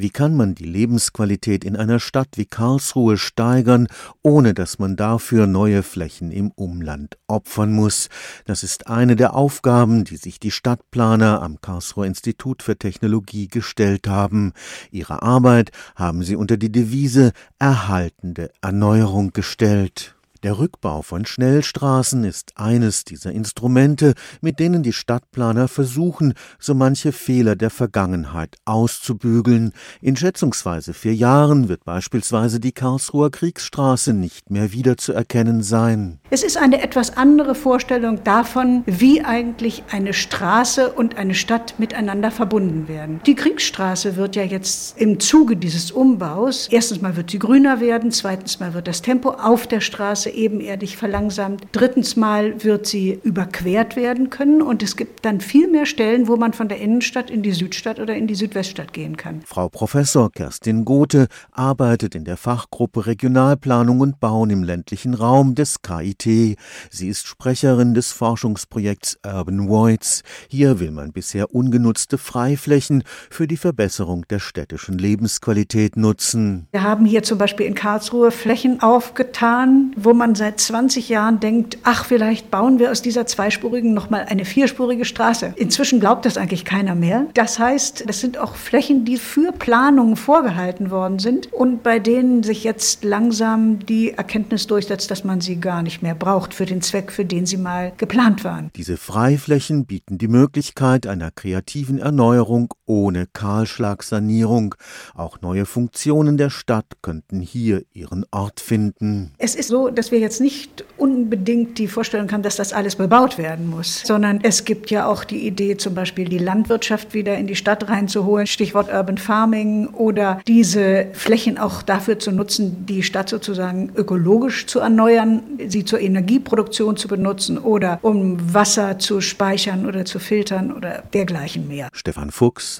Wie kann man die Lebensqualität in einer Stadt wie Karlsruhe steigern, ohne dass man dafür neue Flächen im Umland opfern muss? Das ist eine der Aufgaben, die sich die Stadtplaner am Karlsruher Institut für Technologie gestellt haben. Ihre Arbeit haben sie unter die Devise erhaltende Erneuerung gestellt. Der Rückbau von Schnellstraßen ist eines dieser Instrumente, mit denen die Stadtplaner versuchen, so manche Fehler der Vergangenheit auszubügeln. In schätzungsweise vier Jahren wird beispielsweise die Karlsruher Kriegsstraße nicht mehr wiederzuerkennen sein. Es ist eine etwas andere Vorstellung davon, wie eigentlich eine Straße und eine Stadt miteinander verbunden werden. Die Kriegsstraße wird ja jetzt im Zuge dieses Umbaus, erstens mal wird sie grüner werden, zweitens mal wird das Tempo auf der Straße ebenerdig verlangsamt. Drittens mal wird sie überquert werden können und es gibt dann viel mehr Stellen, wo man von der Innenstadt in die Südstadt oder in die Südweststadt gehen kann. Frau Professor Kerstin Gothe arbeitet in der Fachgruppe Regionalplanung und Bauen im ländlichen Raum des KIT. Sie ist Sprecherin des Forschungsprojekts Urban Voids. Hier will man bisher ungenutzte Freiflächen für die Verbesserung der städtischen Lebensqualität nutzen. Wir haben hier zum Beispiel in Karlsruhe Flächen aufgetan, wo man seit 20 Jahren denkt, ach, vielleicht bauen wir aus dieser zweispurigen nochmal eine vierspurige Straße. Inzwischen glaubt das eigentlich keiner mehr. Das heißt, das sind auch Flächen, die für Planungen vorgehalten worden sind und bei denen sich jetzt langsam die Erkenntnis durchsetzt, dass man sie gar nicht mehr braucht für den Zweck, für den sie mal geplant waren. Diese Freiflächen bieten die Möglichkeit einer kreativen Erneuerung ohne Kahlschlagsanierung. Auch neue Funktionen der Stadt könnten hier ihren Ort finden. Es ist so, dass wir jetzt nicht unbedingt die Vorstellung haben, dass das alles bebaut werden muss, sondern es gibt ja auch die Idee, zum Beispiel die Landwirtschaft wieder in die Stadt reinzuholen, Stichwort Urban Farming oder diese Flächen auch dafür zu nutzen, die Stadt sozusagen ökologisch zu erneuern, sie zur Energieproduktion zu benutzen oder um Wasser zu speichern oder zu filtern oder dergleichen mehr. Stefan Fuchs,